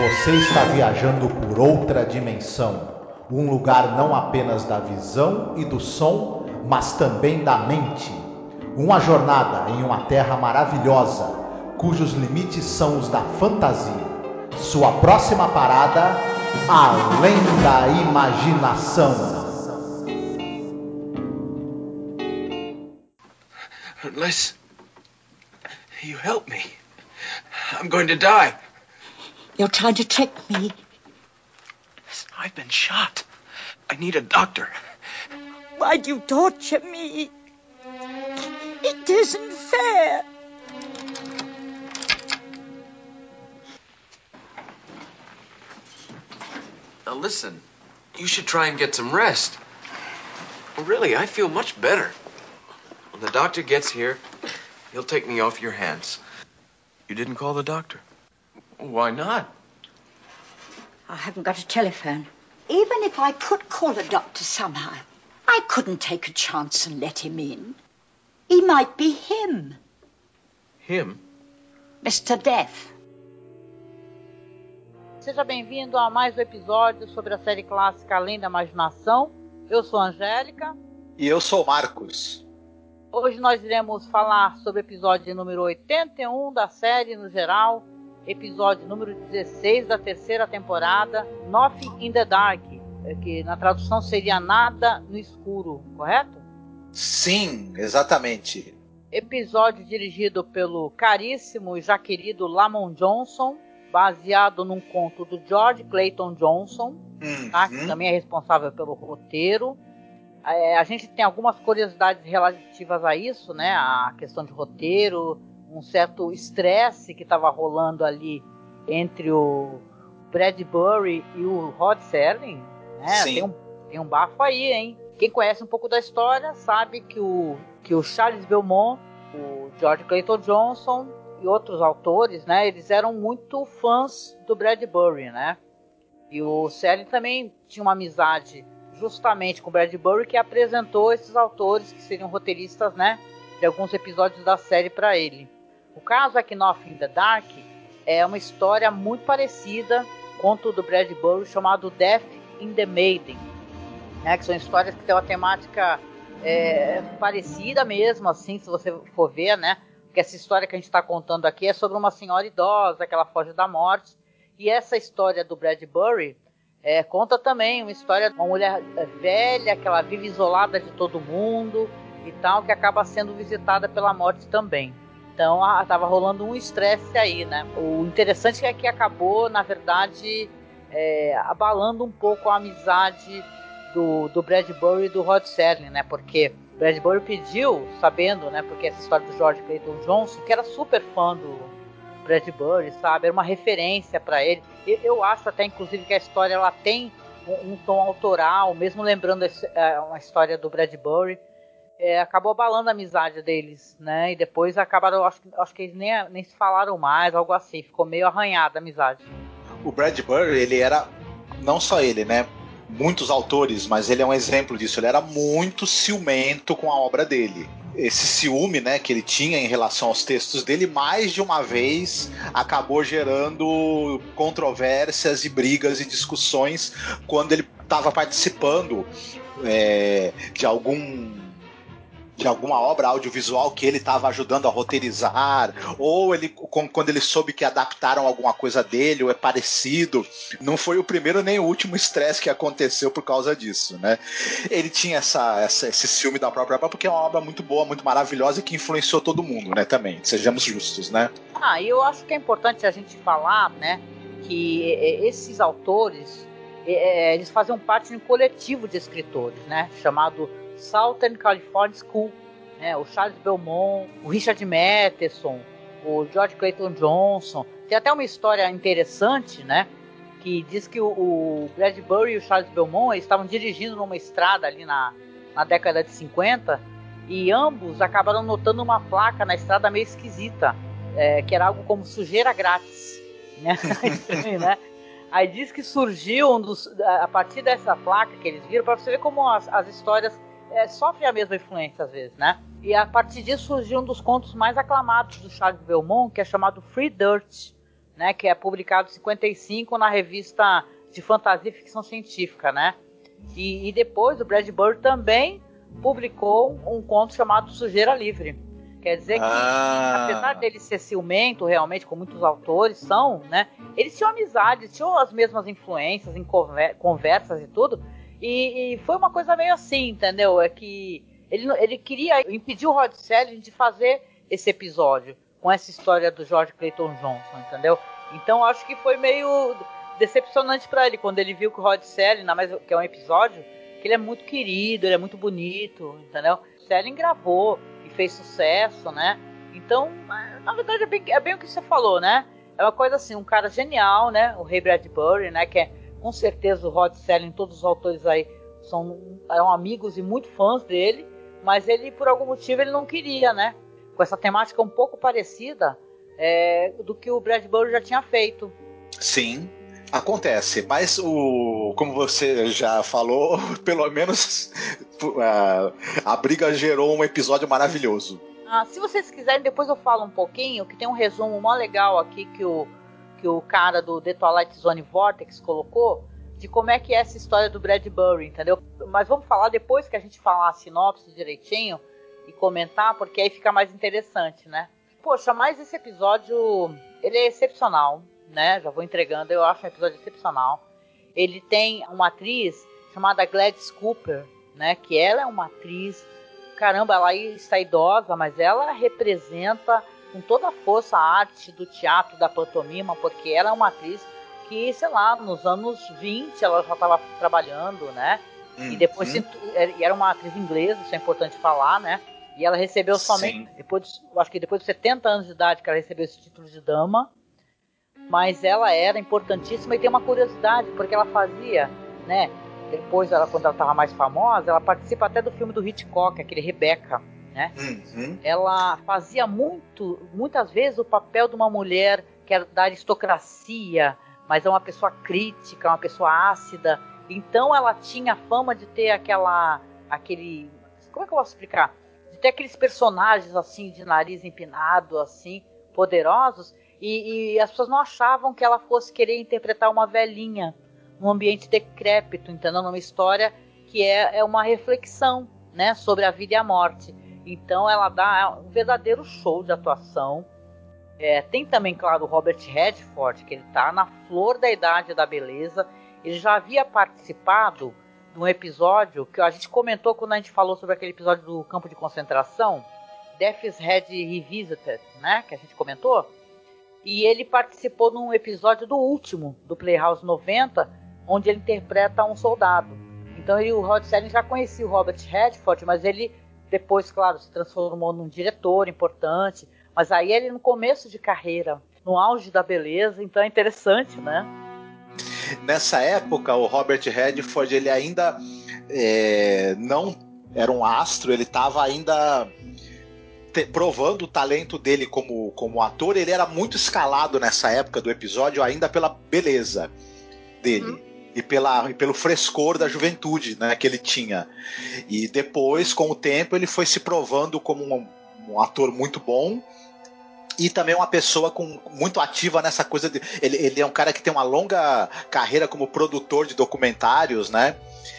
Você está viajando por outra dimensão. Um lugar não apenas da visão e do som, mas também da mente. Uma jornada em uma terra maravilhosa, cujos limites são os da fantasia. Sua próxima parada, além da imaginação. Unless you help me, I'm going to die. You're trying to trick me. I've been shot. I need a doctor. Why do you torture me? It isn't fair. Now listen, you should try and get some rest. Well, really, I feel much better. When the doctor gets here, he'll take me off your hands. You didn't call the doctor. Why not? I haven't got a telephone. Even if I could call a doctor somehow, I couldn't take a chance and let him in. He might be him, Him? Mr. Death. Seja bem-vindo a mais um episódio sobre a série clássica Além da Imaginação. Eu sou a Angélica. E eu sou o Marcos. Hoje nós iremos falar sobre o episódio número 81 da série no geral, episódio número 16 da terceira temporada, Nothing in the Dark, que na tradução seria Nada no Escuro, correto? Sim, exatamente. Episódio dirigido pelo caríssimo e já querido Lamont Johnson, baseado num conto do George Clayton Johnson, tá? que Uhum. também é responsável pelo roteiro. É, a gente tem algumas curiosidades relativas a isso, né? A questão de roteiro, um certo estresse que estava rolando ali entre o Bradbury e o Rod Serling, né? Tem um, tem um bafo aí, hein? Quem conhece um pouco da história sabe que o, que o Charles Belmont, o George Clayton Johnson e outros autores, né? Eles eram muito fãs do Bradbury, né? E o Serling também tinha uma amizade justamente com o Bradbury que apresentou esses autores que seriam roteiristas, né, de alguns episódios da série para ele. O caso é que Nothing in the Dark é uma história muito parecida conto do Bradbury chamado Death in the Maiden, né, que são histórias que têm uma temática é, parecida mesmo, assim, se você for ver, né, porque essa história que a gente está contando aqui é sobre uma senhora idosa que ela foge da morte. E essa história do Bradbury é, conta também uma história de uma mulher velha que ela vive isolada de todo mundo e tal, que acaba sendo visitada pela morte também. Então a- tava rolando um estresse aí, né? O interessante é que acabou, na verdade, é, abalando um pouco a amizade do, do Bradbury e do Rod Serling, né? Porque Bradbury pediu, sabendo, né? Porque essa história do George Clayton Johnson, que era super fã do Bradbury, sabe? Era uma referência para ele. Eu, acho até, inclusive, que a história ela tem um, um tom autoral, mesmo lembrando esse- é, uma história do Bradbury. É, acabou abalando a amizade deles, né? E depois acabaram, acho, acho que eles nem, nem se falaram mais, algo assim. Ficou meio arranhada a amizade. O Bradbury, ele era não só ele, né? Muitos autores, mas ele é um exemplo disso. Ele era muito ciumento com a obra dele. Esse ciúme, né, que ele tinha em relação aos textos dele, mais de uma vez acabou gerando controvérsias e brigas e discussões quando ele estava participando é, de algum de alguma obra audiovisual que ele estava ajudando a roteirizar, ou ele quando ele soube que adaptaram alguma coisa dele, ou é parecido, não foi o primeiro nem o último estresse que aconteceu por causa disso, né? Ele tinha essa, essa- esse ciúme da própria obra porque é uma obra muito boa, muito maravilhosa e que influenciou todo mundo, né? Também, sejamos justos, né? Ah, e eu acho que é importante a gente falar, né, que esses autores, eles faziam parte de um coletivo de escritores, né, chamado Southern California School, né, o Charles Belmont, o Richard Matheson, o George Clayton Johnson. Tem até uma história interessante, né, que diz que o, Bradbury e o Charles Belmont estavam dirigindo numa estrada ali na, na década de 50 e ambos acabaram notando uma placa na estrada meio esquisita é, que era algo como sujeira grátis, né? Né? Aí diz que surgiu um dos, a partir dessa placa que eles viram, para você ver como as, as histórias é, sofrem a mesma influência às vezes, né? E a partir disso surgiu um dos contos mais aclamados do Charles Belmont, que é chamado Free Dirt, né, que é publicado em 55 na revista de fantasia e ficção científica, né? E, e depois o Bradbury também publicou um conto chamado Sujeira Livre. Quer dizer que, ah. apesar dele ser ciumento, realmente, como muitos autores são, né? Eles tinham amizade, tinham as mesmas influências em conversas e tudo. E, e, foi uma coisa meio assim, entendeu? É que ele, ele queria impedir o Rod Serling de fazer esse episódio com essa história do George Clayton Johnson, entendeu? Então acho que foi meio decepcionante para ele quando ele viu que o Rod Serling, que é um episódio, que ele é muito querido, ele é muito bonito, entendeu? Serling gravou e fez sucesso, né? Então, na verdade, é bem, é bem o que você falou, né? É uma coisa assim, um cara genial, né? O Ray Bradbury, né? Que é com certeza o Rod Serling, todos os autores aí são eram amigos e muito fãs dele, mas ele por algum motivo ele não queria, né? Com essa temática um pouco parecida é, do que o Bradbury já tinha feito. Sim, Acontece, mas o, como você já falou, pelo menos a, a briga gerou um episódio maravilhoso. Ah, se vocês quiserem, depois eu falo um pouquinho, que tem um resumo mó legal aqui que o, que o cara do The Twilight Zone Vortex colocou, de como é que é essa história do Bradbury, entendeu? Mas vamos falar depois que a gente falar a sinopse direitinho e comentar, porque aí fica mais interessante, né? Poxa, mas esse episódio, ele é excepcional né? Já vou entregando, eu acho um episódio excepcional. Ele tem uma atriz chamada Gladys Cooper, né? Que ela é uma atriz, caramba, ela está idosa, mas ela representa com toda a força a arte do teatro, da pantomima, porque ela é uma atriz que, sei lá, nos anos 20 ela já estava trabalhando, né? Hum, e depois hum. e era uma atriz inglesa, isso é importante falar, né? E ela recebeu somente, Sim. depois, acho que depois de 70 anos de idade que ela recebeu esse título de dama, mas ela era importantíssima e tem uma curiosidade, porque ela fazia, né? Depois, ela, quando ela estava mais famosa, ela participa até do filme do Hitchcock, aquele Rebecca, né? Uhum. Ela fazia muito, muitas vezes o papel de uma mulher que era da aristocracia, mas é uma pessoa crítica, uma pessoa ácida. Então ela tinha fama de ter aquela, aquele, como é que eu posso explicar? De ter aqueles personagens assim de nariz empinado, assim, poderosos e, e, as pessoas não achavam que ela fosse querer interpretar uma velhinha num ambiente decrépito, entendeu? Numa história que é, é uma reflexão né, sobre a vida e a morte. Então ela dá um verdadeiro show de atuação. É, tem também, claro, o Robert Redford, que ele está na flor da idade da beleza. Ele já havia participado de um episódio que a gente comentou quando a gente falou sobre aquele episódio do campo de concentração, Death's Head Revisited, né? Que a gente comentou. E ele participou num episódio do último, do Playhouse 90, onde ele interpreta um soldado. Então ele, o Rod Serling já conhecia o Robert Redford, mas ele depois, claro, se transformou num diretor importante. Mas aí ele no começo de carreira, no auge da beleza, então é interessante, né? Nessa época, o Robert Redford ele ainda é, não era um astro, ele estava ainda te, provando o talento dele como, como ator, ele era muito escalado nessa época do episódio, ainda pela beleza dele. Uhum. E, pela, e pelo frescor da juventude né, que ele tinha. E depois, com o tempo, ele foi se provando como um, um ator muito bom e também uma pessoa com, muito ativa nessa coisa de. Ele, ele, é um cara que tem uma longa carreira como produtor de documentários, né?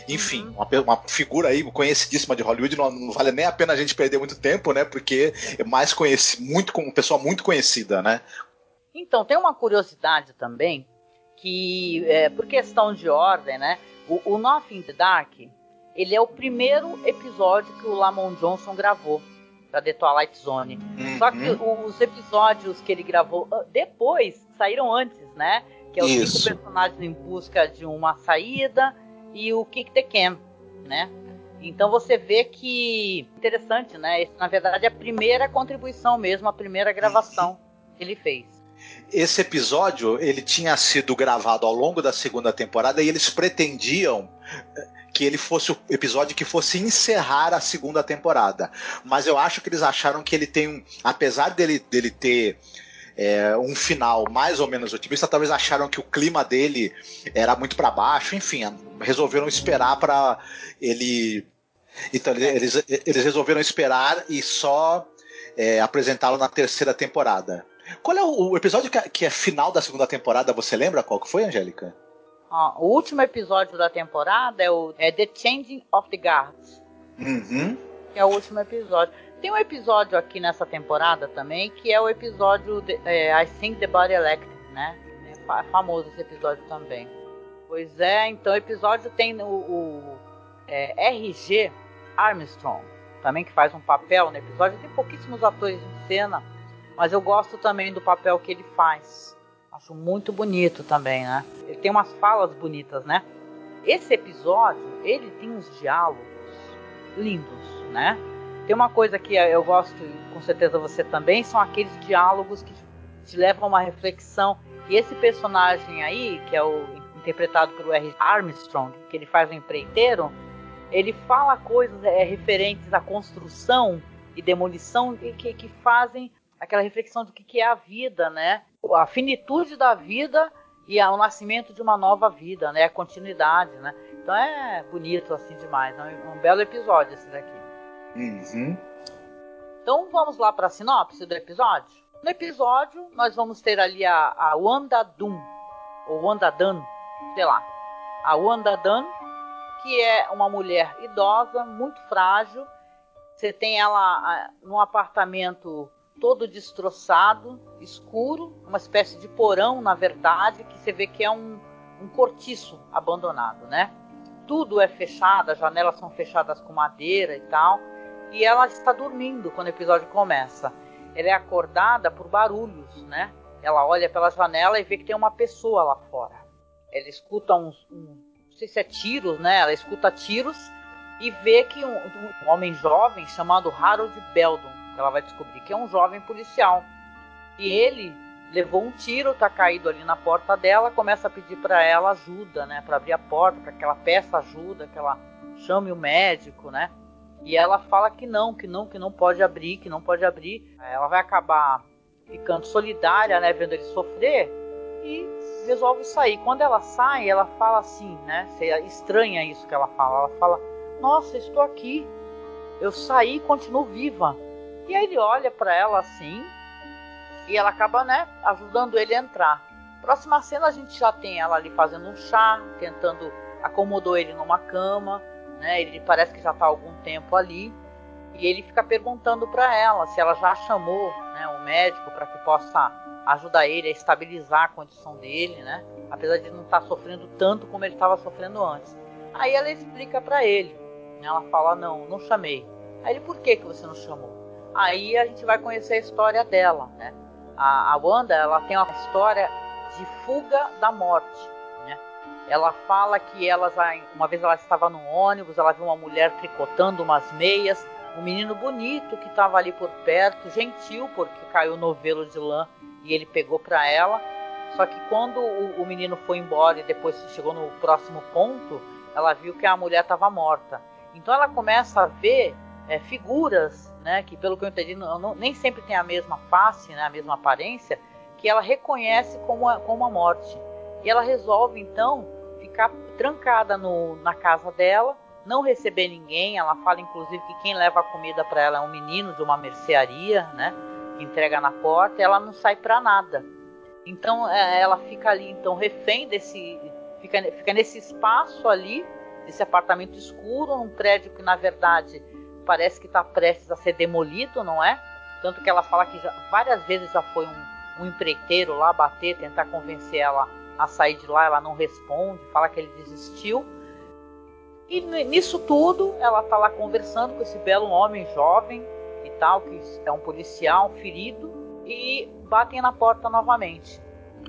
Enfim, uhum. uma, uma, figura aí conhecidíssima de Hollywood, não, não, vale nem a pena a gente perder muito tempo, né? Porque é mais conhecido, muito como pessoa muito conhecida, né? Então, tem uma curiosidade também, que é, por questão de ordem, né? O, o Nothing in the Dark, ele é o primeiro episódio que o Lamont Johnson gravou da The Twilight Zone. Uhum. Só que os episódios que ele gravou depois saíram antes, né? Que é os Isso. cinco personagens em busca de uma saída e o Kick the Can, né? Então você vê que interessante, né? Esse, na verdade é a primeira contribuição mesmo, a primeira gravação que ele fez. Esse episódio ele tinha sido gravado ao longo da segunda temporada e eles pretendiam que ele fosse o episódio que fosse encerrar a segunda temporada. Mas eu acho que eles acharam que ele tem um. Apesar dele, dele ter. É, um final mais ou menos otimista, talvez acharam que o clima dele era muito para baixo, enfim, resolveram esperar para ele. Então, eles, eles resolveram esperar e só é, apresentá-lo na terceira temporada. Qual é o, o episódio que é, que é, final da segunda temporada? Você lembra qual que foi, Angélica? Ah, o último episódio da temporada é o é The Changing of the Guards. Uhum. Que é o último episódio. Tem um episódio aqui nessa temporada também que é o episódio de, é, I Think the Body Electric, né? É famoso esse episódio também. Pois é, então o episódio tem o, o é, RG Armstrong, também que faz um papel no episódio. Tem pouquíssimos atores em cena, mas eu gosto também do papel que ele faz. Acho muito bonito também, né? Ele tem umas falas bonitas, né? Esse episódio, ele tem uns diálogos lindos, né? Tem uma coisa que eu gosto, e com certeza você também, são aqueles diálogos que te levam a uma reflexão. E esse personagem aí, que é o interpretado pelo R. Armstrong, que ele faz o empreiteiro, ele fala coisas é, referentes à construção e demolição que, que fazem aquela reflexão do que, que é a vida, né? A finitude da vida e o nascimento de uma nova vida, né? A continuidade, né? Então é bonito assim demais, é um, um belo episódio esse daqui. Uhum. Então vamos lá para a sinopse do episódio. No episódio nós vamos ter ali a, a Wanda Doom, ou Wanda Dunn, sei lá. A Wanda Dunn, que é uma mulher idosa, muito frágil. Você tem ela num apartamento todo destroçado, escuro, uma espécie de porão, na verdade, que você vê que é um, um cortiço abandonado, né? Tudo é fechado, as janelas são fechadas com madeira e tal. E ela está dormindo quando o episódio começa. Ela é acordada por barulhos, né? Ela olha pela janela e vê que tem uma pessoa lá fora. Ela escuta uns, um, não sei se é tiros, né? Ela escuta tiros e vê que um, um homem jovem chamado Harold Beldon ela vai descobrir que é um jovem policial. E ele levou um tiro, tá caído ali na porta dela, começa a pedir para ela ajuda, né, para abrir a porta, para que ela peça ajuda, que ela chame o médico, né? E ela fala que não, que não, que não pode abrir, que não pode abrir. Ela vai acabar ficando solidária, né, vendo ele sofrer e resolve sair. Quando ela sai, ela fala assim, né? Você estranha isso que ela fala. Ela fala: "Nossa, estou aqui. Eu saí e continuo viva." E aí ele olha para ela assim e ela acaba, né, ajudando ele a entrar. Próxima cena a gente já tem ela ali fazendo um chá, tentando acomodou ele numa cama, né? Ele parece que já está há algum tempo ali e ele fica perguntando para ela se ela já chamou, né, um médico para que possa ajudar ele a estabilizar a condição dele, né? Apesar de não estar tá sofrendo tanto como ele estava sofrendo antes. Aí ela explica para ele. Né, ela fala não, não chamei. Aí ele por que que você não chamou? Aí a gente vai conhecer a história dela, né? A, a Wanda, ela tem uma história de fuga da morte, né? Ela fala que uma vez ela estava num ônibus, ela viu uma mulher tricotando umas meias, um menino bonito que estava ali por perto, gentil porque caiu no novelo de lã e ele pegou para ela. Só que quando o, o menino foi embora e depois chegou no próximo ponto, ela viu que a mulher estava morta. Então ela começa a ver é, figuras né, que pelo que eu entendi não, não, nem sempre tem a mesma face, né, a mesma aparência, que ela reconhece como a, como a morte. E ela resolve então ficar trancada no, na casa dela, não receber ninguém. Ela fala inclusive que quem leva a comida para ela é um menino de uma mercearia, né, que entrega na porta. E ela não sai para nada. Então é, ela fica ali então refém desse, fica, fica nesse espaço ali, desse apartamento escuro, num prédio que na verdade parece que está prestes a ser demolido, não é? Tanto que ela fala que já, várias vezes já foi um, um empreiteiro lá bater, tentar convencer ela a sair de lá, ela não responde, fala que ele desistiu. E nisso tudo, ela está lá conversando com esse belo homem jovem e tal, que é um policial ferido, e batem na porta novamente.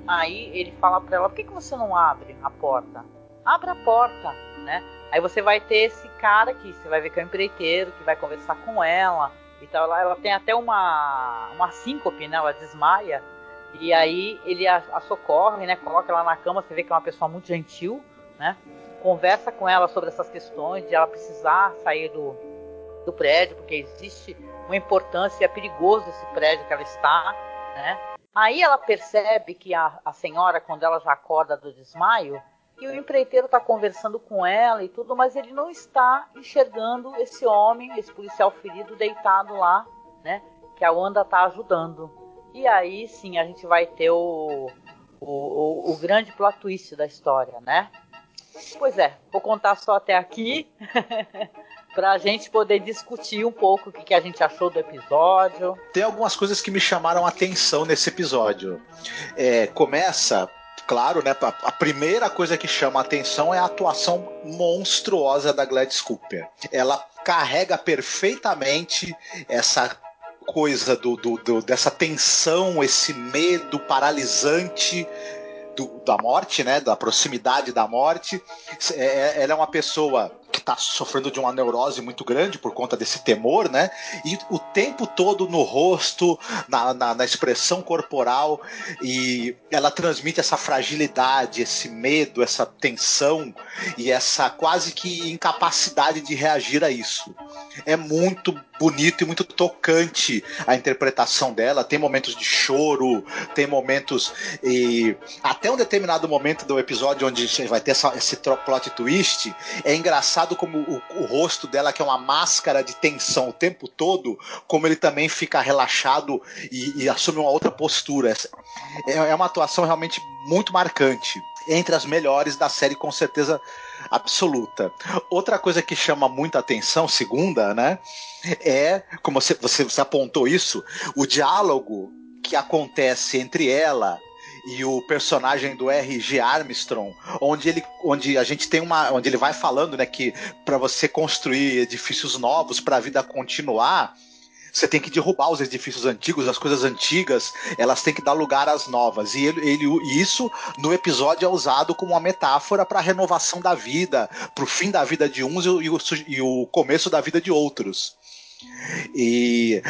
Aí ele fala para ela: por que, que você não abre a porta? Abra a porta, né? Aí você vai ter esse cara que você vai ver que é um empreiteiro, que vai conversar com ela e tal. Ela, ela tem até uma, uma síncope, né? Ela desmaia. E aí ele a, a, socorre, né? Coloca ela na cama, você vê que é uma pessoa muito gentil, né? Conversa com ela sobre essas questões de ela precisar sair do, do prédio, porque existe uma importância, é perigoso esse prédio que ela está, né? Aí ela percebe que a, a senhora, quando ela já acorda do desmaio, que o empreiteiro está conversando com ela e tudo, mas ele não está enxergando esse homem, esse policial ferido deitado lá, né? Que a Wanda está ajudando. E aí sim a gente vai ter o, o, o, o grande plot twist da história, né? Pois é, vou contar só até aqui. para a gente poder discutir um pouco o que, que, a gente achou do episódio. Tem algumas coisas que me chamaram a atenção nesse episódio. É, começa claro, né? A primeira coisa que chama a atenção é a atuação monstruosa da Gladys Cooper. Ela carrega perfeitamente essa coisa do, do, do dessa tensão, esse medo paralisante do, da morte, né? Da proximidade da morte. É, é ela é uma pessoa está sofrendo de uma neurose muito grande por conta desse temor, né? E o tempo todo no rosto, na, na, na, expressão corporal, e ela transmite essa fragilidade, esse medo, essa tensão e essa quase que incapacidade de reagir a isso. É muito bonito e muito tocante a interpretação dela. Tem momentos de choro, tem momentos e até um determinado momento do episódio onde vai ter essa, esse plot twist, é engraçado como o, o, rosto dela que é uma máscara de tensão o tempo todo, como ele também fica relaxado e, e assume uma outra postura. É, é uma atuação realmente muito marcante entre as melhores da série, com certeza absoluta. Outra coisa que chama muita atenção, segunda, né, é, como você, você, você apontou isso, o diálogo que acontece entre ela e o personagem do R.G. Armstrong, onde ele, onde a gente tem uma, onde ele vai falando, né, que para você construir edifícios novos para a vida continuar, você tem que derrubar os edifícios antigos, as coisas antigas, elas têm que dar lugar às novas. E ele, ele isso no episódio é usado como uma metáfora para a renovação da vida, para o fim da vida de uns e o, e o começo da vida de outros. E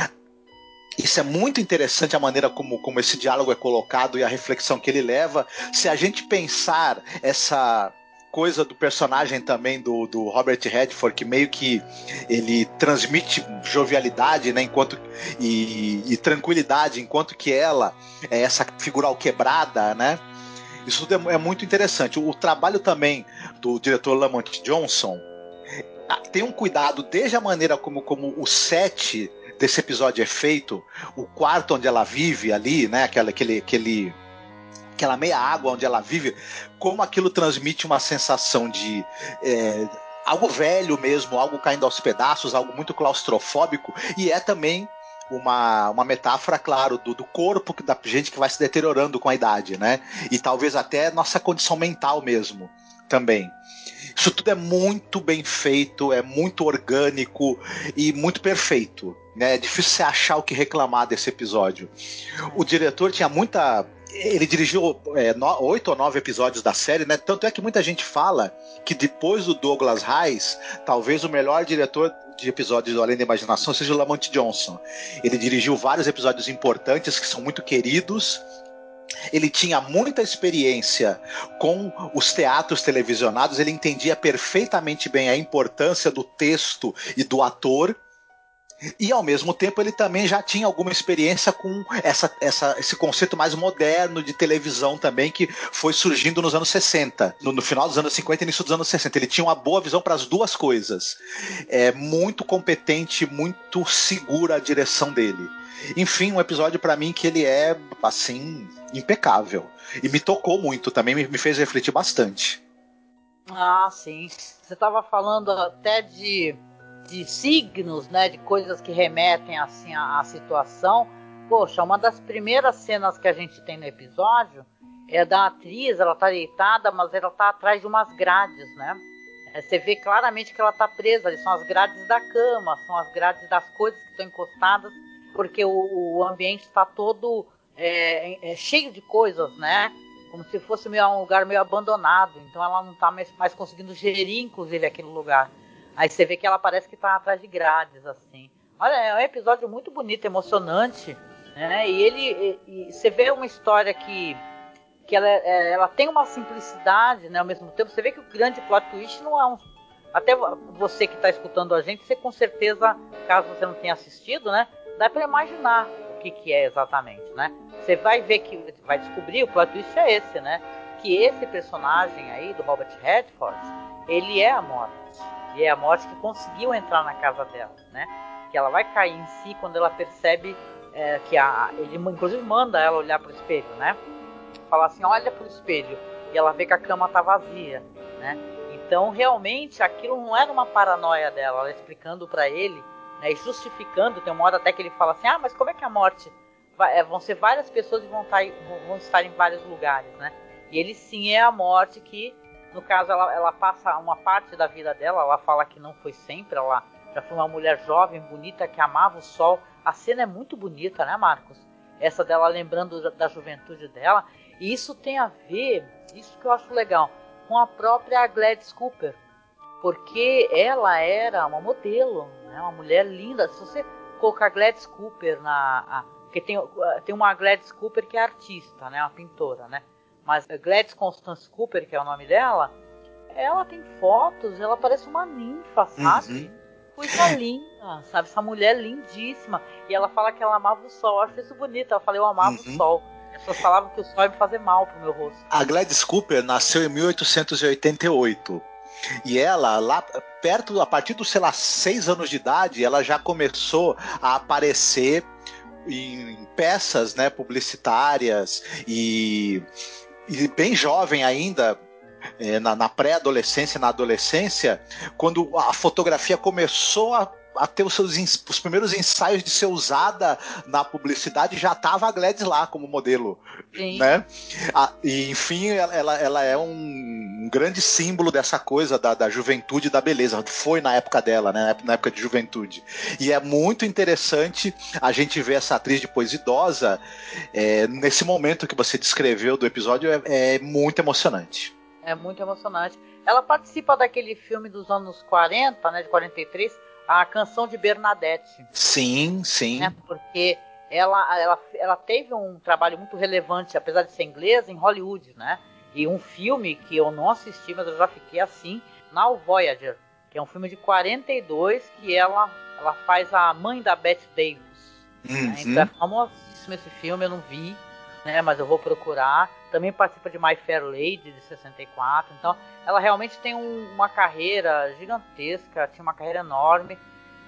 isso é muito interessante a maneira como, como esse diálogo é colocado e a reflexão que ele leva. Se a gente pensar essa coisa do personagem também do, do Robert Redford, que meio que ele transmite jovialidade, né, enquanto e, e tranquilidade, enquanto que ela é essa figura quebrada, né? Isso é, é muito interessante. O, o trabalho também do diretor Lamont Johnson tem um cuidado desde a maneira como, como o set desse episódio é feito, o quarto onde ela vive ali, né, aquela, aquele, aquele aquela meia água onde ela vive, como aquilo transmite uma sensação de é, algo velho mesmo, algo caindo aos pedaços, algo muito claustrofóbico, e é também uma, uma metáfora, claro, do, do corpo da gente que vai se deteriorando com a idade, né? E talvez até nossa condição mental mesmo também. Isso tudo é muito bem feito, é muito orgânico e muito perfeito. Né? É difícil você achar o que reclamar desse episódio. O diretor tinha muita ele dirigiu é, oito ou nove episódios da série, né? Tanto é que muita gente fala que depois do Douglas Reis, talvez o melhor diretor de episódios do Além da Imaginação seja o Lamont Johnson. Ele dirigiu vários episódios importantes que são muito queridos. Ele tinha muita experiência com os teatros televisionados, ele entendia perfeitamente bem a importância do texto e do ator. E ao mesmo tempo ele também já tinha alguma experiência com essa, essa, esse conceito mais moderno de televisão também que foi surgindo nos anos 60, no, no final dos anos 50 e início dos anos 60. Ele tinha uma boa visão para as duas coisas. É muito competente, muito segura a direção dele. Enfim, um episódio para mim que ele é assim impecável e me tocou muito também, me, me fez refletir bastante. Ah, sim. Você estava falando até de de signos, né, de coisas que remetem assim à, à, situação. Poxa, uma das primeiras cenas que a gente tem no episódio é da atriz, ela tá deitada, mas ela tá atrás de umas grades, né? É, você vê claramente que ela tá presa, ali são as grades da cama, são as grades das coisas que estão encostadas, porque o, o ambiente está todo é, é, cheio de coisas, né? Como se fosse meio, um lugar meio abandonado. Então ela não está mais, mais conseguindo gerir, inclusive, aquele lugar. Aí você vê que ela parece que tá atrás de grades, assim. Olha, é um episódio muito bonito, emocionante, né? E ele, e, e você vê uma história que, que ela, é, ela tem uma simplicidade, né? Ao mesmo tempo, você vê que o grande plot twist não é um. Até você que está escutando a gente, você com certeza, caso você não tenha assistido, né? Dá para imaginar o que, que é exatamente, né? Você vai ver que vai descobrir o plot twist é esse, né? Que esse personagem aí do Robert Redford, ele é a morte. E é a morte que conseguiu entrar na casa dela, né? Que ela vai cair em si quando ela percebe é, que a, ele inclusive manda ela olhar pro espelho, né? Falar assim, olha pro espelho. E ela vê que a cama tá vazia, né? Então, realmente, aquilo não era uma paranoia dela, ela explicando para ele, né, justificando, tem uma hora até que ele fala assim, ah, mas como é que a morte vai, é, vão ser várias pessoas e vão estar, tá vão estar em vários lugares, né? E ele sim é a morte que, no caso, ela, ela passa uma parte da vida dela, ela fala que não foi sempre, ela já foi uma mulher jovem, bonita, que amava o sol. A cena é muito bonita, né, Marcos? Essa dela lembrando da, da juventude dela. E isso tem a ver, isso que eu acho legal, com a própria Gladys Cooper. Porque ela era uma modelo, né, uma mulher linda. Se você colocar Gladys Cooper na. A, porque tem, tem uma Gladys Cooper que é artista, né, uma pintora, né? Mas Gladys Constance Cooper, que é o nome dela, ela tem fotos, ela parece uma ninfa, sabe? Uhum. Coisa linda, sabe? Essa mulher lindíssima. E ela fala que ela amava o sol. Eu acho isso bonito. Ela fala, eu amava uhum. o sol. As pessoas falavam que o sol ia me fazer mal pro meu rosto. A Gladys Cooper nasceu em 1888. E ela, lá perto, a partir dos, sei lá, seis anos de idade, ela já começou a aparecer em peças né, publicitárias e, e bem jovem ainda, é, na, na pré-adolescência, na adolescência, quando a fotografia começou a a ter os seus os primeiros ensaios de ser usada na publicidade já estava a Gladys lá como modelo, Sim. né? e enfim, ela, ela é um, um, grande símbolo dessa coisa da, da juventude e da beleza. Foi na época dela, né? Na época de juventude. E é muito interessante a gente ver essa atriz depois idosa é, nesse momento que você descreveu do episódio é, é muito emocionante. É muito emocionante. Ela participa daquele filme dos anos 40, né, de 43, a canção de Bernadette. Sim, sim. Né? Porque ela, ela, ela teve um trabalho muito relevante, apesar de ser inglesa, em Hollywood, né? E um filme que eu não assisti, mas eu já fiquei assim, Now Voyager, que é um filme de 42 que ela, ela faz a mãe da Bette Davis. Né? Uhum. Né? Então é famosíssimo esse filme, eu não vi, né? Mas eu vou procurar. Também participa de My Fair Lady de 64. Então, ela realmente tem um, uma carreira gigantesca, tinha uma carreira enorme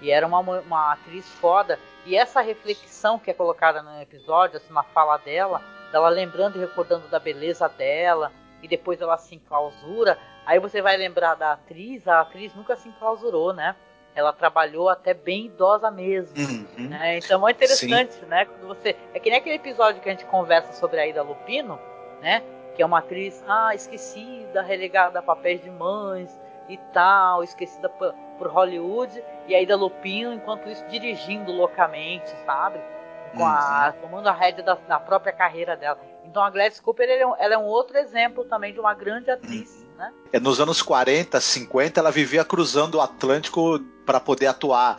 e era uma, uma atriz foda. E essa reflexão que é colocada no episódio, assim, na fala dela, dela lembrando e recordando da beleza dela, e depois ela se enclausura, aí você vai lembrar da atriz, a atriz nunca se enclausurou, né? Ela trabalhou até bem idosa mesmo. Uhum. Né? Então é interessante, Sim. né? Quando você. É que nem aquele episódio que a gente conversa sobre a Ida Lupino, né? Que é uma atriz, ah, esquecida, relegada a papéis de mães e tal, esquecida por, por Hollywood, e a Ida Lupino, enquanto isso, dirigindo loucamente, sabe? Com a, uhum. tomando a rédea da, da, própria carreira dela. Então a Gladys Cooper ela é, um, ela é um outro exemplo também de uma grande atriz. Uhum. Né? É, nos anos 40, 50, ela vivia cruzando o Atlântico para poder atuar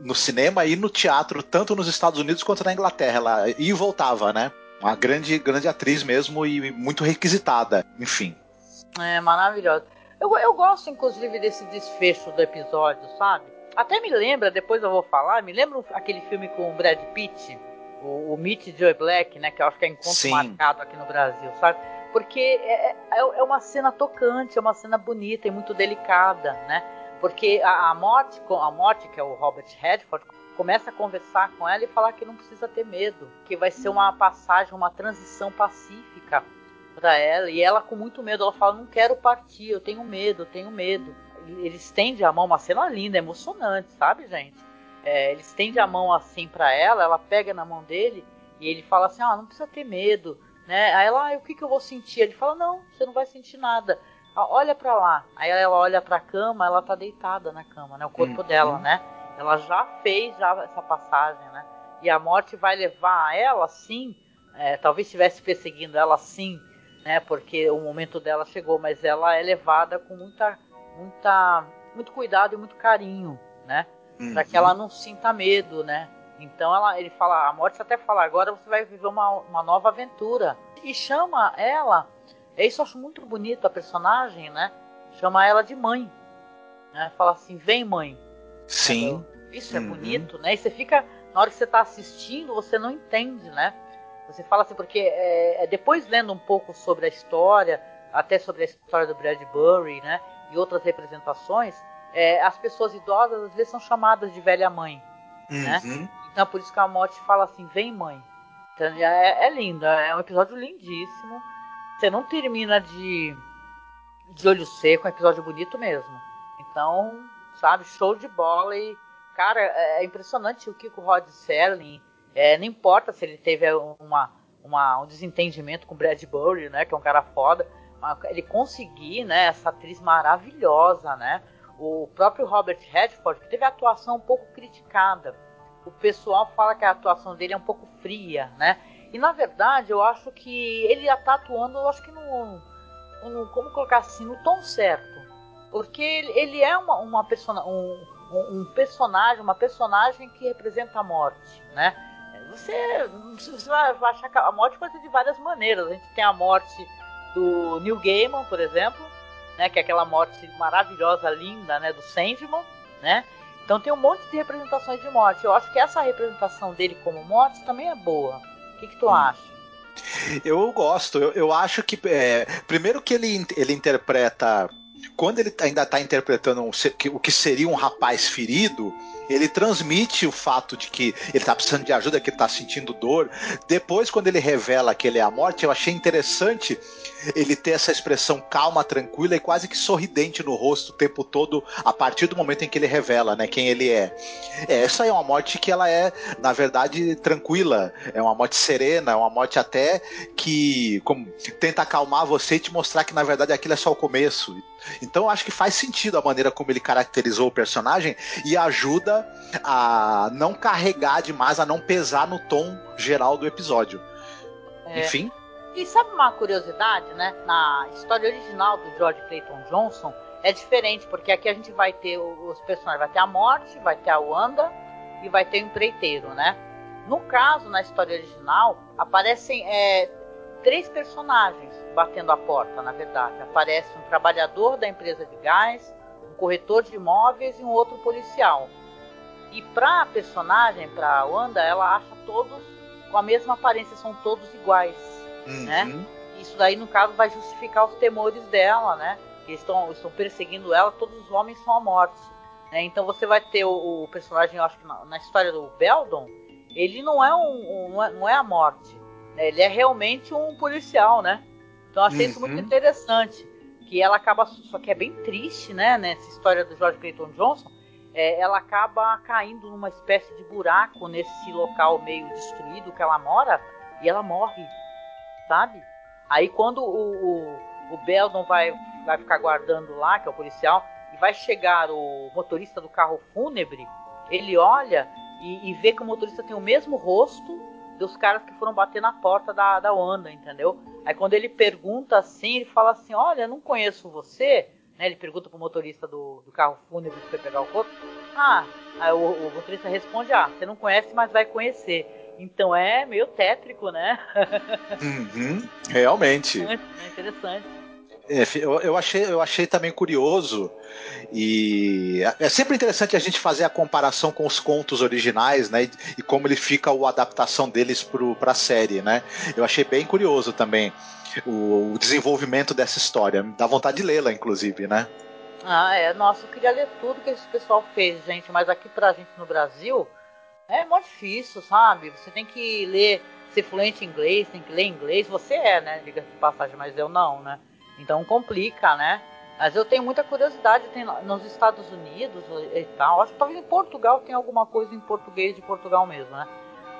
no cinema e no teatro, tanto nos Estados Unidos quanto na Inglaterra. Ela ia e voltava, né? Uma grande, grande atriz mesmo e muito requisitada, enfim. É maravilhosa. Eu, eu gosto, inclusive, desse desfecho do episódio, sabe? Até me lembra, depois eu vou falar, me lembra aquele filme com o Brad Pitt, o, o Meet Joe Black, né? Que eu acho que é encontro Sim. marcado aqui no Brasil, sabe? Porque é, é, é uma cena tocante, é uma cena bonita e muito delicada, né? Porque a, a morte, a morte, que é o Robert Redford, começa a conversar com ela e falar que não precisa ter medo, que vai ser uma passagem, uma transição pacífica para ela. E ela com muito medo, ela fala: "Não quero partir, eu tenho medo, eu tenho medo". Ele estende a mão, uma cena linda, emocionante, sabe, gente? É, ele estende a mão assim para ela, ela pega na mão dele e ele fala assim: "Ah, não precisa ter medo", né? Aí ela: ah, "O que que eu vou sentir?". Ele fala: "Não, você não vai sentir nada" olha para lá. Aí ela olha para a cama, ela tá deitada na cama, né? O corpo uhum. dela, né? Ela já fez já essa passagem, né? E a morte vai levar ela sim, é, talvez estivesse perseguindo ela sim, né? Porque o momento dela chegou, mas ela é levada com muita, muita, muito cuidado e muito carinho, né? Uhum. Para que ela não sinta medo, né? Então ela, ele fala, a morte até fala, agora você vai viver uma, uma nova aventura. E chama ela é isso eu acho muito bonito a personagem, né? Chama ela de mãe. Né? Fala assim, vem mãe. Sim. Isso é uhum. bonito, né? E você fica, na hora que você está assistindo, você não entende, né? Você fala assim, porque é, é, depois lendo um pouco sobre a história, até sobre a história do Bradbury, né? E outras representações, é, as pessoas idosas às vezes são chamadas de velha mãe, né? uhum. né? Então por isso que a morte fala assim, vem mãe. Então, é, é lindo, é um episódio lindíssimo. Você não termina de, de olho seco, é um episódio bonito mesmo. Então, sabe, show de bola e, cara, é, é impressionante o que o Rod Serling, é, não importa se ele teve uma, uma, um desentendimento com o Bradbury, né, que é um cara foda, ele conseguir, né, essa atriz maravilhosa, né, o próprio Robert Redford, que teve a atuação um pouco criticada. O pessoal fala que a atuação dele é um pouco fria, né? E na verdade eu acho que ele está atuando, eu acho que no, no, como colocar assim, no tom certo. Porque ele, ele é uma, uma persona, um, um, personagem, uma personagem que representa a morte, né? Você, você vai achar que a morte pode ser de várias maneiras. A gente tem a morte do Neil Gaiman, por exemplo, né? Que é aquela morte maravilhosa, linda, né? Do Sandman, né? Então tem um monte de representações de morte. Eu acho que essa representação dele como morte também é boa. O que, que tu hum. acha? Eu gosto. Eu, eu acho que é, primeiro que ele, ele interpreta quando ele ainda está interpretando um, o que seria um rapaz ferido, ele transmite o fato de que ele está precisando de ajuda, que ele está sentindo dor. Depois, quando ele revela que ele é a morte, eu achei interessante ele ter essa expressão calma, tranquila e quase que sorridente no rosto o tempo todo, a partir do momento em que ele revela, né, quem ele é. é essa é uma morte que ela é, na verdade, tranquila, é uma morte serena, é uma morte até que como, tenta acalmar você e te mostrar que na verdade aquilo é só o começo. Então eu acho que faz sentido a maneira como ele caracterizou o personagem e ajuda a não carregar demais, a não pesar no tom geral do episódio. É. Enfim, e sabe uma curiosidade, né? Na história original do George Clayton Johnson é diferente, porque aqui a gente vai ter os personagens, vai ter a morte, vai ter a Wanda e vai ter o empreiteiro, né? No caso, na história original, aparecem é, três personagens batendo a porta, na verdade. Aparece um trabalhador da empresa de gás, um corretor de imóveis e um outro policial. E para a personagem, para a Wanda, ela acha todos com a mesma aparência, são todos iguais uhum. né? Isso daí, no caso, vai justificar os temores dela, né? Que estão, estão perseguindo ela, todos os homens são a morte. Né? Então você vai ter o, o personagem, eu acho que na, na, história do Beldon, ele não é, um, um não, é, não é a morte. Né? Ele é realmente um policial, né? Então eu achei uhum. isso muito uhum. interessante. Que ela acaba, só que é bem triste, né? Nessa história do George Clayton Johnson, é, ela acaba caindo numa espécie de buraco nesse local meio destruído que ela mora e ela morre sabe? Aí quando o, o, o Beldon vai, vai ficar guardando lá, que é o policial, e vai chegar o motorista do carro fúnebre, ele olha e, e vê que o motorista tem o mesmo rosto dos caras que foram bater na porta da, da Wanda, entendeu? Aí quando ele pergunta assim, ele fala assim, olha, não conheço você, né? Ele pergunta pro motorista do, do carro fúnebre que foi pegar o corpo. Ah, aí o, o motorista responde, ah, você não conhece, mas vai conhecer. Então é meio tétrico, né? Uhum, realmente. É, interessante. É, eu, eu, achei, eu achei também curioso e é, é sempre interessante a gente fazer a comparação com os contos originais, né? E, como ele fica a adaptação deles para a série, né? Eu achei bem curioso também o, o desenvolvimento dessa história. Dá vontade de lê-la, inclusive, né? Ah, é. Nossa, eu queria ler tudo que esse pessoal fez, gente. Mas aqui pra gente no Brasil, é muito difícil, sabe? Você tem que ler, ser fluente em inglês, tem que ler inglês. Você é, né? Diga de passagem, mas eu não, né? Então complica, né? Mas eu tenho muita curiosidade, tem nos Estados Unidos e tal. Acho que talvez em Portugal tem alguma coisa em português de Portugal mesmo, né?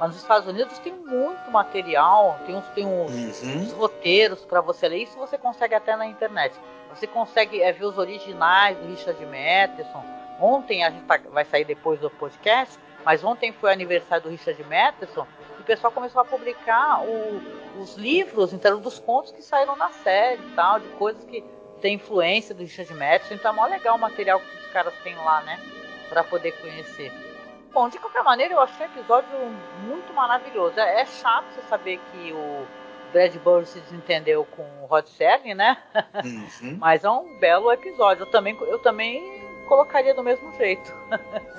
Mas nos Estados Unidos tem muito material, tem uns, tem uns, uhum. uns roteiros para você ler. Isso você consegue até na internet. Você consegue é, ver os originais do Richard Matheson. Ontem a gente tá, vai sair depois do podcast mas ontem foi o aniversário do Richard Matheson pessoal começou a publicar o, os livros, então, dos contos que saíram na série e tal, de coisas que tem influência do Richard Matheson. Então é mó legal o material que os caras têm lá, né? Pra poder conhecer. Bom, de qualquer maneira, eu achei o episódio muito maravilhoso. É, é chato você saber que o Brad Burr se desentendeu com o Rod Serling, né? Uhum. Mas é um belo episódio. Eu também, eu também colocaria do mesmo jeito.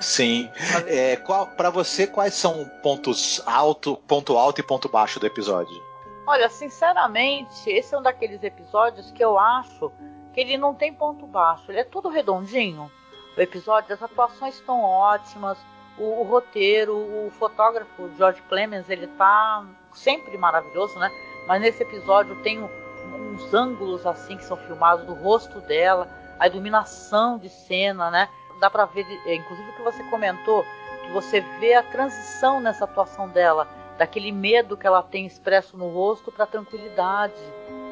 Sim. É, para você, quais são pontos alto, ponto alto e ponto baixo do episódio? Olha, sinceramente, esse é um daqueles episódios que eu acho que ele não tem ponto baixo. Ele é todo redondinho. O episódio, as atuações estão ótimas. o, o roteiro, o fotógrafo George Clemens, ele tá sempre maravilhoso, né? Mas nesse episódio tem uns ângulos assim que são filmados do rosto dela, a iluminação de cena, né? Dá para ver, é, inclusive o que você comentou, que você vê a transição nessa atuação dela, daquele medo que ela tem expresso no rosto para tranquilidade,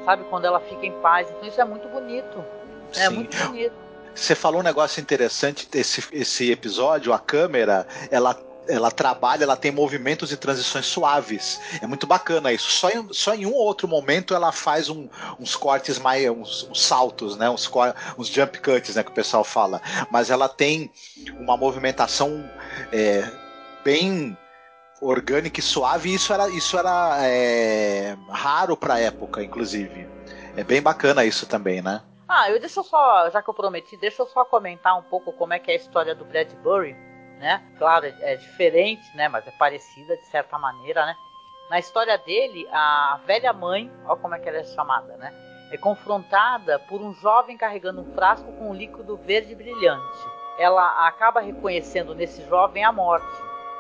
sabe? Quando ela fica em paz. Então isso é muito bonito. É muito bonito. Você falou um negócio interessante esse, esse episódio, a câmera, ela ela trabalha, ela tem movimentos e transições suaves. É muito bacana isso. Só em, só em um outro momento ela faz um, uns cortes mais. Uns, uns saltos, né? Uns, uns, jump cuts, né? Que o pessoal fala. Mas ela tem uma movimentação é, bem orgânica e suave. E isso era, isso era é, raro pra época, inclusive. É bem bacana isso também, né? Ah, eu deixa eu só, já que eu prometi, deixa eu só comentar um pouco como é que é a história do Bradbury, né? Claro, é, é diferente, né? Mas é parecida de certa maneira, né? Na história dele, a velha mãe, olha como é que ela é chamada, né? É confrontada por um jovem carregando um frasco com um líquido verde brilhante. Ela acaba reconhecendo nesse jovem a morte.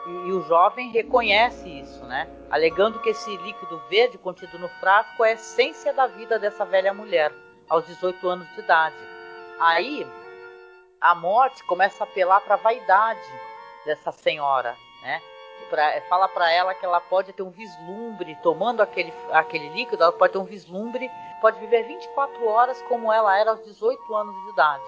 E, e o jovem reconhece isso, né? Alegando que esse líquido verde contido no frasco é a essência da vida dessa velha mulher aos 18 anos de idade. Aí a morte começa a apelar para a vaidade dessa senhora, né? Pra, fala para ela que ela pode ter um vislumbre, tomando aquele, aquele líquido, ela pode ter um vislumbre, pode viver 24 horas como ela era aos 18 anos de idade.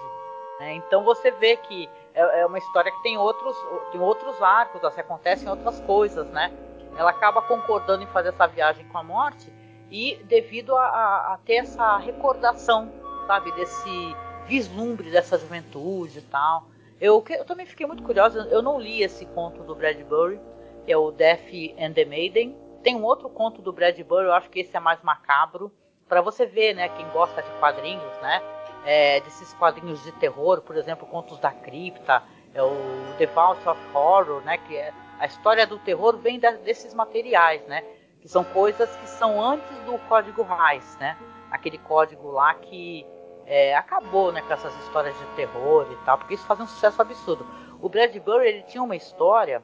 Né? Então você vê que é, é, uma história que tem outros, tem outros arcos, assim, acontecem outras coisas, né? Ela acaba concordando em fazer essa viagem com a morte e devido a, a, a ter essa recordação, sabe, desse vislumbre dessa juventude e tal. Eu, eu também fiquei muito curiosa, eu não li esse conto do Bradbury, que é o Death and the Maiden. Tem um outro conto do Bradbury, eu acho que esse é mais macabro, para você ver, né, quem gosta de quadrinhos, né, é, desses quadrinhos de terror, por exemplo, Contos da Cripta, é o The Vault of Horror, né, que é a história do terror vem da, desses materiais, né, que são coisas que são antes do código Reis, né? Aquele código lá que é, acabou, né, com essas histórias de terror e tal, porque isso fazia um sucesso absurdo. O Bradbury ele tinha uma história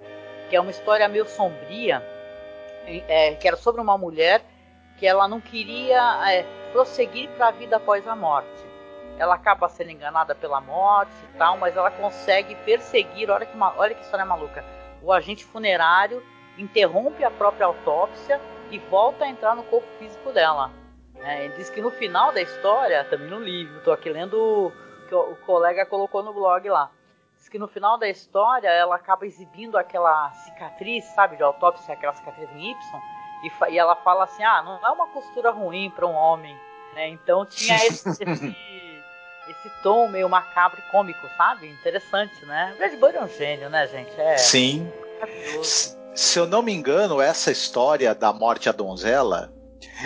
que é uma história meio sombria, é, que era sobre uma mulher que ela não queria é, prosseguir para a vida após a morte. Ela acaba sendo enganada pela morte e tal, mas ela consegue perseguir. Olha que, olha que história maluca! O agente funerário interrompe a própria autópsia e volta a entrar no corpo físico dela. É, diz que no final da história, também no livro, estou aqui lendo o que o colega colocou no blog lá. Diz que no final da história ela acaba exibindo aquela cicatriz, sabe, de autópsia, aquela cicatriz em Y, e, e ela fala assim: ah, não é uma costura ruim para um homem. Né? Então tinha esse, esse, esse, tom meio macabro e cômico, sabe? Interessante, né? O Bradbury é um gênio, né, gente? É Sim. Maravilhoso se eu não me engano, essa história da morte da donzela,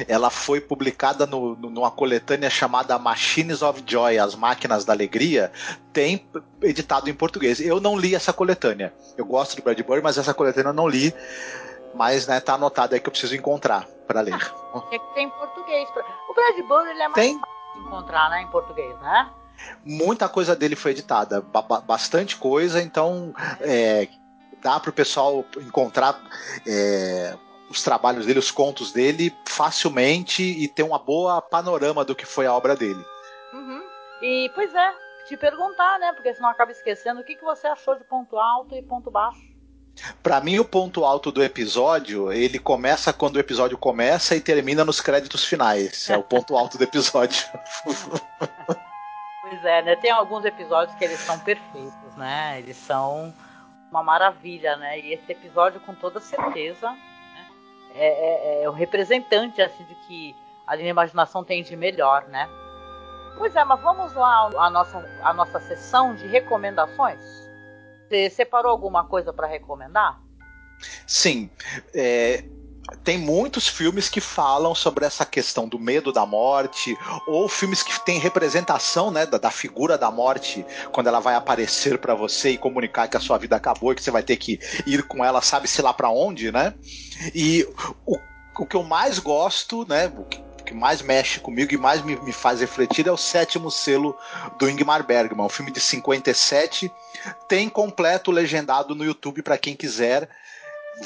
ela foi publicada no, no, numa coletânea chamada Machines of Joy, As Máquinas da Alegria, tem editado em português. Eu não li essa coletânea. Eu gosto do Bradbury, mas essa coletânea eu não li. Mas né, tá anotado aí que eu preciso encontrar para ler. Ah, é que tem em português. O Bradbury ele é mais tem? fácil de encontrar né, em português, né? Muita coisa dele foi editada, bastante coisa, então é, dá para o pessoal encontrar é, os trabalhos dele, os contos dele facilmente e ter uma boa panorama do que foi a obra dele. Uhum. E pois é, te perguntar, né? Porque senão acaba esquecendo o que, que você achou de ponto alto e ponto baixo. Para mim, o ponto alto do episódio, ele começa quando o episódio começa e termina nos créditos finais. É o ponto alto do episódio. pois é, né? Tem alguns episódios que eles são perfeitos, né? Eles são uma maravilha, né? E esse episódio, com toda certeza? É, é, é, o representante assim, de que a linha imaginação tem de melhor, né? Pois é, mas vamos lá a nossa, a nossa sessão de recomendações. Você separou alguma coisa para recomendar? Sim. É, tem muitos filmes que falam sobre essa questão do medo da morte, ou filmes que têm representação né, da, da figura da morte quando ela vai aparecer para você e comunicar que a sua vida acabou e que você vai ter que ir com ela, sabe-se lá para onde, né? E o, o que eu mais gosto, né? O que, que mais mexe comigo e mais me, me faz refletir é o sétimo selo do Ingmar Bergman, um filme de 57. Tem completo legendado no YouTube para quem quiser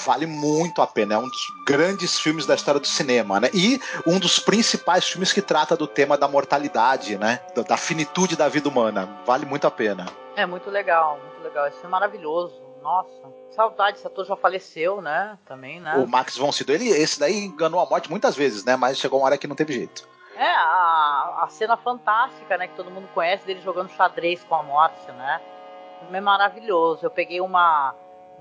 vale muito a pena. É um dos grandes filmes da história do cinema, né? E um dos principais filmes que trata do tema da mortalidade, né? Da finitude da vida humana. Vale muito a pena. É muito legal, muito legal. Esse filme é maravilhoso. Nossa, saudade, esse ator já faleceu, né? Também, né? O Max von Sydow, ele, esse daí enganou a morte muitas vezes, né? Mas chegou uma hora que não teve jeito. É, a, a cena fantástica, né? Que todo mundo conhece dele jogando xadrez com a morte, né? O filme é maravilhoso. Eu peguei uma,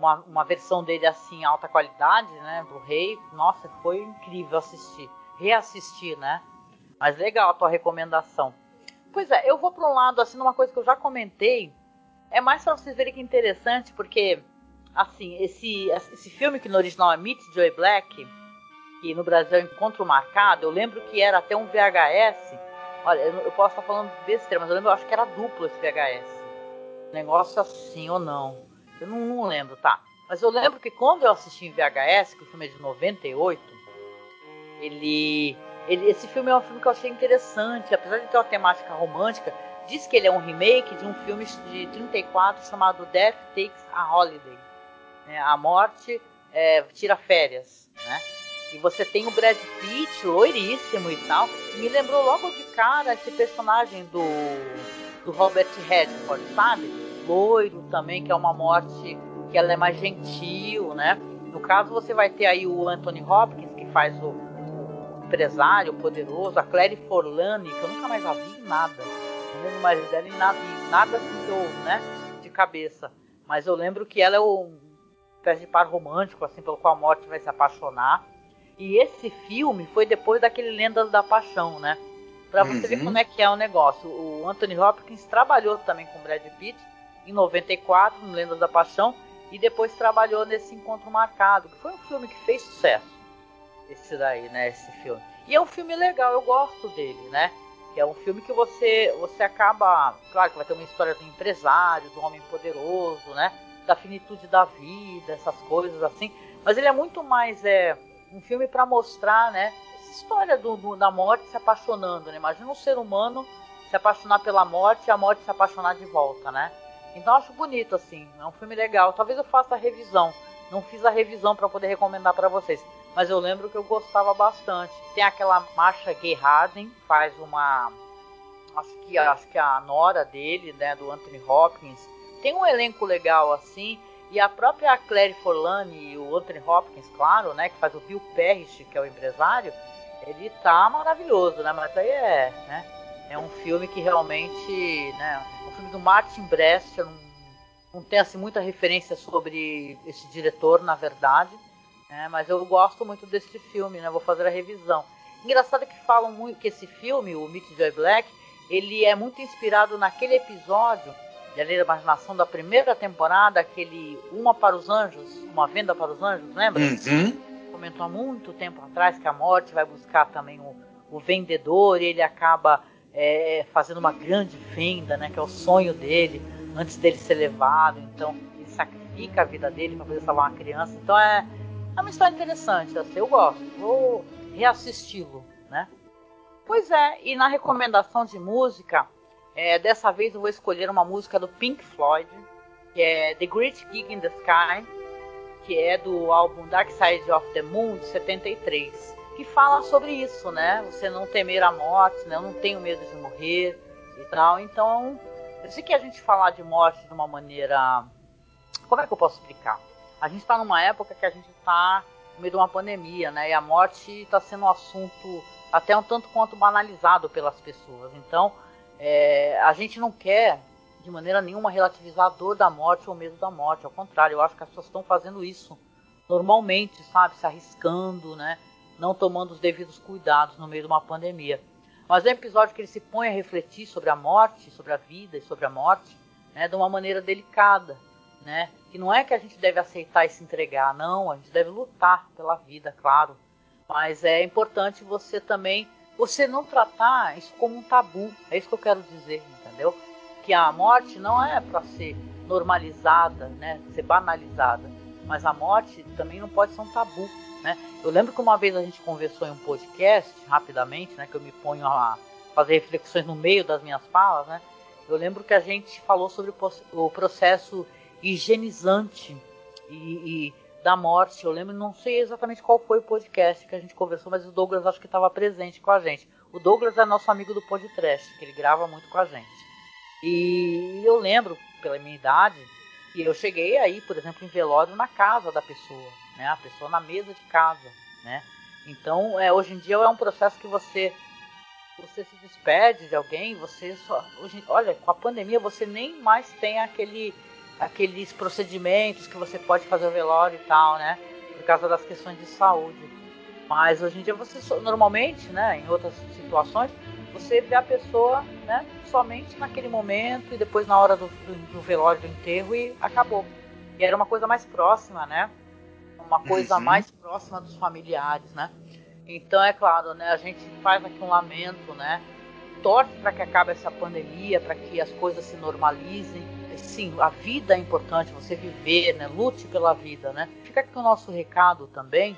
uma, uma versão dele assim, alta qualidade, né? Blu-ray. Nossa, foi incrível assistir. Reassistir, né? Mas legal a tua recomendação. Pois é, eu vou para um lado, assim, numa coisa que eu já comentei é mais para vocês verem que é interessante, porque, assim, esse, esse filme que no original é Meet Joy Black, que no Brasil é Encontro Marcado, eu lembro que era até um VHS. Olha, eu posso estar falando besteira, mas eu lembro, eu acho que era duplo esse VHS. Negócio assim ou não. Eu não, não lembro, tá? Mas eu lembro que quando eu assisti em VHS, que o filme é de 98, ele, ele. Esse filme é um filme que eu achei interessante, apesar de ter uma temática romântica, Diz que ele é um remake de um filme de 34 chamado Death Takes a Holiday. Né? A morte é, tira férias. Né? E você tem o Brad Pitt, loiríssimo e tal. Me lembrou logo de cara esse personagem do, do Robert Redford, sabe? Loiro também, que é uma morte que ela é mais gentil, né? No caso, você vai ter aí o Anthony Hopkins, que faz o, o empresário poderoso, a Clary Forlani, que eu nunca mais a vi em nada lembro mais dela em nada, em nada assim eu, né, de cabeça. Mas eu lembro que ela é um espécie de par romântico, assim, pelo qual a morte vai se apaixonar. E esse filme foi depois daquele Lendas da Paixão, né? Pra você uhum. ver como é que é o negócio. O Anthony Hopkins trabalhou também com Brad Pitt em 94, no Lendas da Paixão, e depois trabalhou nesse Encontro Marcado, que foi um filme que fez sucesso. Esse daí, né? Esse filme. E é um filme legal, eu gosto dele, né? Que é um filme que você, você acaba. Claro que vai ter uma história do empresário, do homem poderoso, né? Da finitude da vida, essas coisas assim. Mas ele é muito mais é, um filme para mostrar, né? Essa história do, do, da morte se apaixonando, né? Imagina um ser humano se apaixonar pela morte e a morte se apaixonar de volta, né? Então acho bonito, assim. É um filme legal. Talvez eu faça a revisão. Não fiz a revisão para poder recomendar para vocês mas eu lembro que eu gostava bastante. Tem aquela Marcha Gay Harden, faz uma acho que acho que a nora dele, né, do Anthony Hopkins. Tem um elenco legal assim, e a própria Claire Forlani e o Anthony Hopkins, claro, né, que faz o Bill Parrish, que é o empresário, ele tá maravilhoso, né? Mas aí é, né? É um filme que realmente, né, um filme do Martin Brest, não, não tem assim muita referência sobre esse diretor, na verdade né? Mas eu gosto muito desse filme, né? Vou fazer a revisão. Engraçado que falam muito que esse filme, o Meet Joy Black, ele é muito inspirado naquele episódio de Além da Imaginação da primeira temporada, aquele Uma para os Anjos, Uma Venda para os Anjos, lembra? Uhum. Comentou há muito tempo atrás que a morte vai buscar também o, o vendedor e ele acaba é, fazendo uma grande venda, né? Que é o sonho dele, antes dele ser levado. Então, ele sacrifica a vida dele para poder salvar uma criança. Então, é, é uma história interessante, assim, eu gosto. Vou reassisti-lo, né? Pois é, e na recomendação de música, é, dessa vez eu vou escolher uma música do Pink Floyd, que é The Great Gig in the Sky, que é do álbum Dark Side of the Moon de 73, que fala sobre isso, né? Você não temer a morte, né? Eu não tenho medo de morrer e tal. Então, sei que a gente falar de morte de uma maneira. Como é que eu posso explicar? a gente está numa época que a gente está no meio de uma pandemia, né? E a morte está sendo um assunto até um tanto quanto banalizado pelas pessoas. Então, é, a gente não quer de maneira nenhuma relativizar a dor da morte ou medo da morte. Ao contrário, eu acho que as pessoas estão fazendo isso normalmente, sabe? Se arriscando, né? Não tomando os devidos cuidados no meio de uma pandemia. Mas é um episódio que ele se põe a refletir sobre a morte, sobre a vida e sobre a morte, né? De uma maneira delicada, né? Que não é que a gente deve aceitar e se entregar, não, a gente deve lutar pela vida, claro. Mas é importante você também, você não tratar isso como um tabu. É isso que eu quero dizer, entendeu? Que a morte não é para ser normalizada, né? Ser banalizada. Mas a morte também não pode ser um tabu, né? Eu lembro que uma vez a gente conversou em um podcast, rapidamente, né, que eu me ponho a fazer reflexões no meio das minhas falas, né? Eu lembro que a gente falou sobre o processo higienizante e, e da morte. Eu lembro, não sei exatamente qual foi o podcast que a gente conversou, mas o Douglas acho que estava presente com a gente. O Douglas é nosso amigo do podcast, que ele grava muito com a gente. E eu lembro, pela minha idade, que eu cheguei aí, por exemplo, em velório na casa da pessoa, né? A pessoa na mesa de casa, né? Então, é, hoje em dia é um processo que você você se despede de alguém, você só hoje, olha, com a pandemia você nem mais tem aquele aqueles procedimentos que você pode fazer o velório e tal, né? Por causa das questões de saúde. Mas hoje em dia você normalmente, né, em outras situações, você vê a pessoa, né, somente naquele momento e depois na hora do, do, do velório, do enterro e acabou. E era uma coisa mais próxima, né? Uma coisa uhum. mais próxima dos familiares, né? Então é claro, né? A gente faz aqui um lamento, né? Torce para que acabe essa pandemia, para que as coisas se normalizem. Sim, a vida é importante, você viver, né? Lute pela vida, né? Fica aqui o nosso recado também,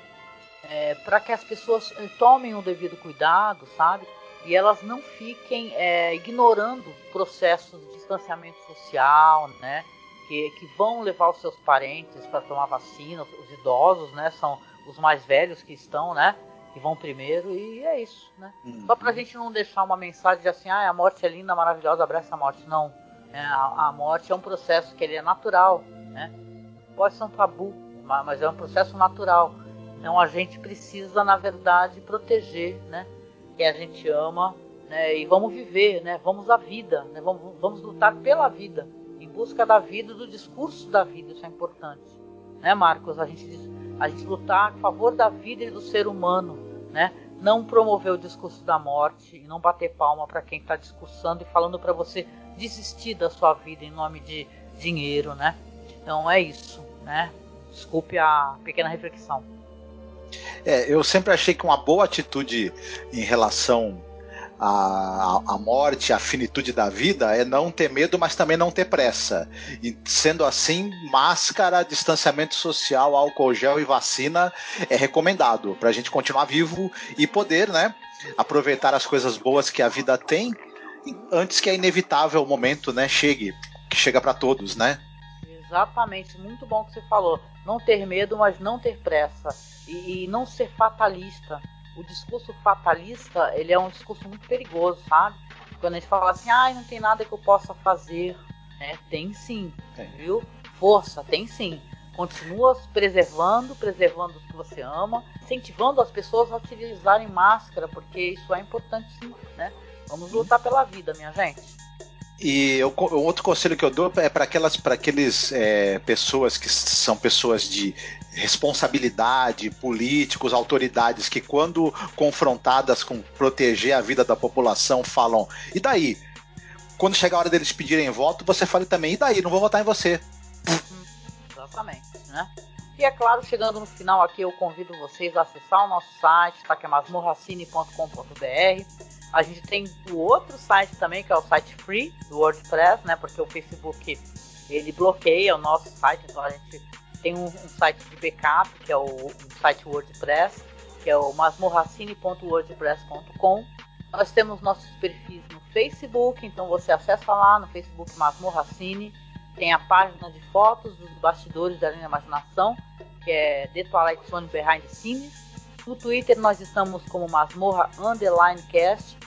é, para que as pessoas eh, tomem o devido cuidado, sabe? E elas não fiquem é, ignorando processos de distanciamento social, né? Que, que vão levar os seus parentes para tomar vacina, os idosos, né? São os mais velhos que estão, né? Que vão primeiro e é isso, né? Uhum. Só para a gente não deixar uma mensagem de assim, ah, a morte é linda, maravilhosa, abraça a morte. Não, é, a, a, morte é um processo que ele é natural, né? Pode ser um tabu, mas é um processo natural. Então a gente precisa, na verdade, proteger, né? Quem a gente ama, né? E vamos viver, né? Vamos à vida, né? Vamos, vamos lutar pela vida, em busca da vida, do discurso da vida, isso é importante, né, Marcos? A gente a gente lutar a favor da vida e do ser humano, né? Não promover o discurso da morte e não bater palma para quem está discursando e falando para você desistir da sua vida em nome de dinheiro, né? Então é isso, né? Desculpe a pequena reflexão. É, eu sempre achei que uma boa atitude em relação à, à morte, à finitude da vida, é não ter medo, mas também não ter pressa. E sendo assim, máscara, distanciamento social, álcool gel e vacina é recomendado para a gente continuar vivo e poder, né, aproveitar as coisas boas que a vida tem antes que a inevitável momento, né, chegue, que chega para todos, né? Exatamente, muito bom que você falou. Não ter medo, mas não ter pressa e, e não ser fatalista. O discurso fatalista, ele é um discurso muito perigoso, sabe? Quando a gente fala assim, ah, não tem nada que eu possa fazer, né? Tem sim, tem. viu? Força, tem sim. Continua preservando, preservando os que você ama, incentivando as pessoas a utilizarem máscara, porque isso é importante sim, né? Vamos lutar pela vida, minha gente. E eu, outro conselho que eu dou é para aquelas, para aqueles é, pessoas que são pessoas de responsabilidade, políticos, autoridades que quando confrontadas com proteger a vida da população falam e daí? Quando chegar a hora deles pedirem voto, você fale também e daí? Não vou votar em você. Exatamente, né? E é claro, chegando no final aqui, eu convido vocês a acessar o nosso site, tá? A gente tem o outro site também, que é o site free do WordPress, né? Porque o Facebook ele bloqueia o nosso site, então a gente tem um, um site de backup, que é o um site WordPress, que é o masmorracine.wordpress.com. Nós temos nossos perfis no Facebook, então você acessa lá no Facebook Masmorracine. Tem a página de fotos dos bastidores da linha Imaginação, que é The Twilight Zone Behind the Scenes. No Twitter nós estamos como Masmorra Underline Cast.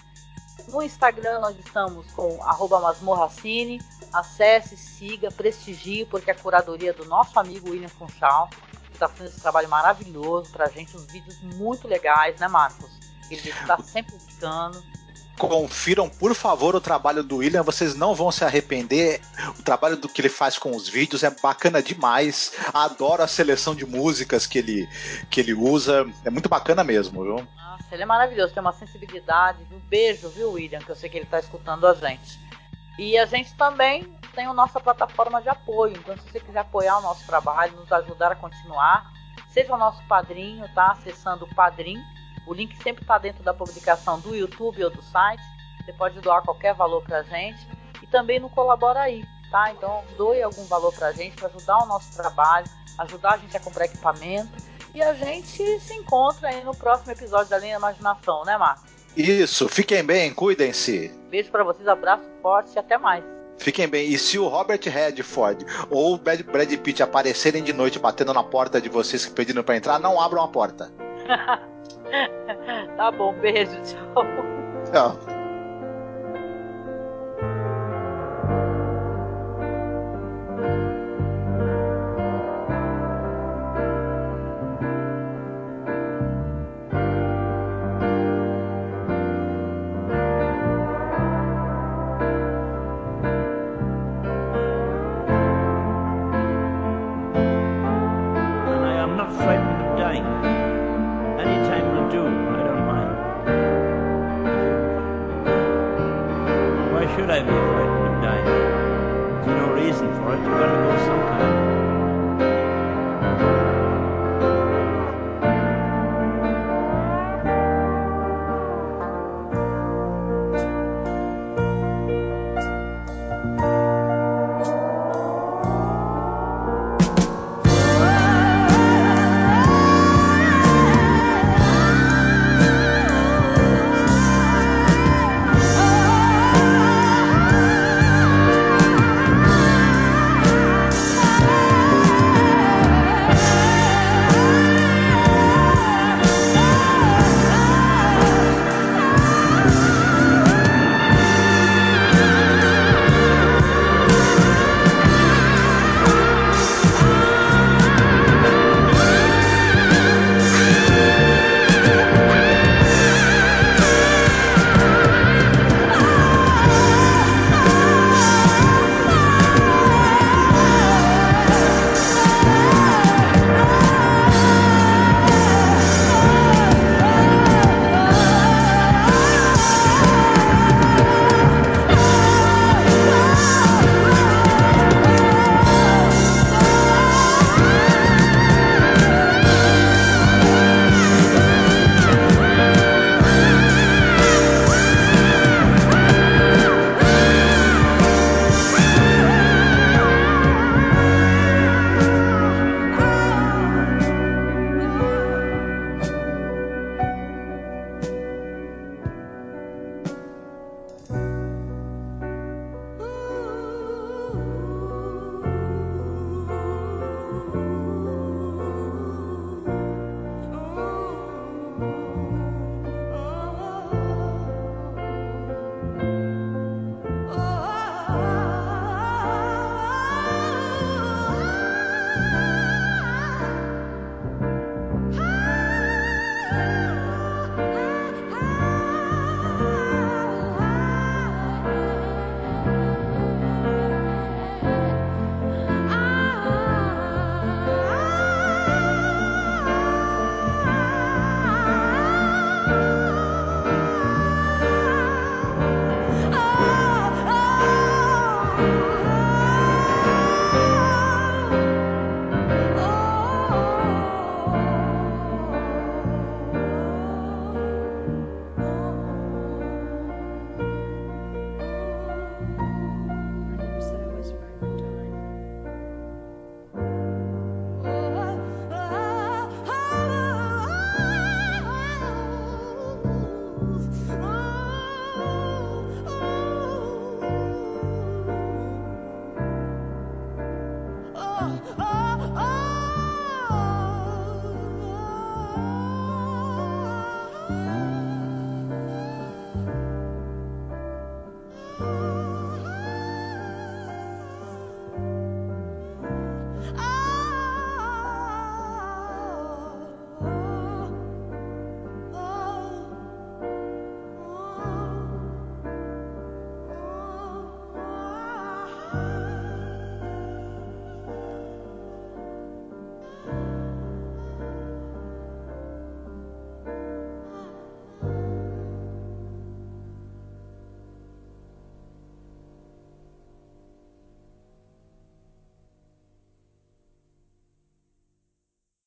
No Instagram nós estamos com arroba masmorracine. Acesse, siga, prestigie, porque a curadoria do nosso amigo William Funchal, está fazendo esse trabalho maravilhoso para a gente, uns vídeos muito legais, né, Marcos? Ele está sempre publicando. Confiram, por favor, o trabalho do William, vocês não vão se arrepender. O trabalho do que ele faz com os vídeos é bacana demais. Adoro a seleção de músicas que ele, que ele usa. É muito bacana mesmo, viu? Nossa, ele é maravilhoso, tem uma sensibilidade. Um beijo, viu, William, que eu sei que ele está escutando a gente. E a gente também tem a nossa plataforma de apoio. Então, se você quiser apoiar o nosso trabalho, nos ajudar a continuar, seja o nosso padrinho, tá? Acessando o Padrim o link sempre está dentro da publicação do YouTube ou do site. Você pode doar qualquer valor para a gente. E também no Colabora aí. tá? Então doe algum valor pra gente para ajudar o nosso trabalho, ajudar a gente a comprar equipamento. E a gente se encontra aí no próximo episódio da Linha Imaginação, né, Marcos? Isso, fiquem bem, cuidem-se. Beijo para vocês, abraço forte e até mais. Fiquem bem. E se o Robert Redford ou o Brad Pitt aparecerem de noite batendo na porta de vocês pedindo para entrar, não abram a porta. tá bom, beijo, tchau. Tchau.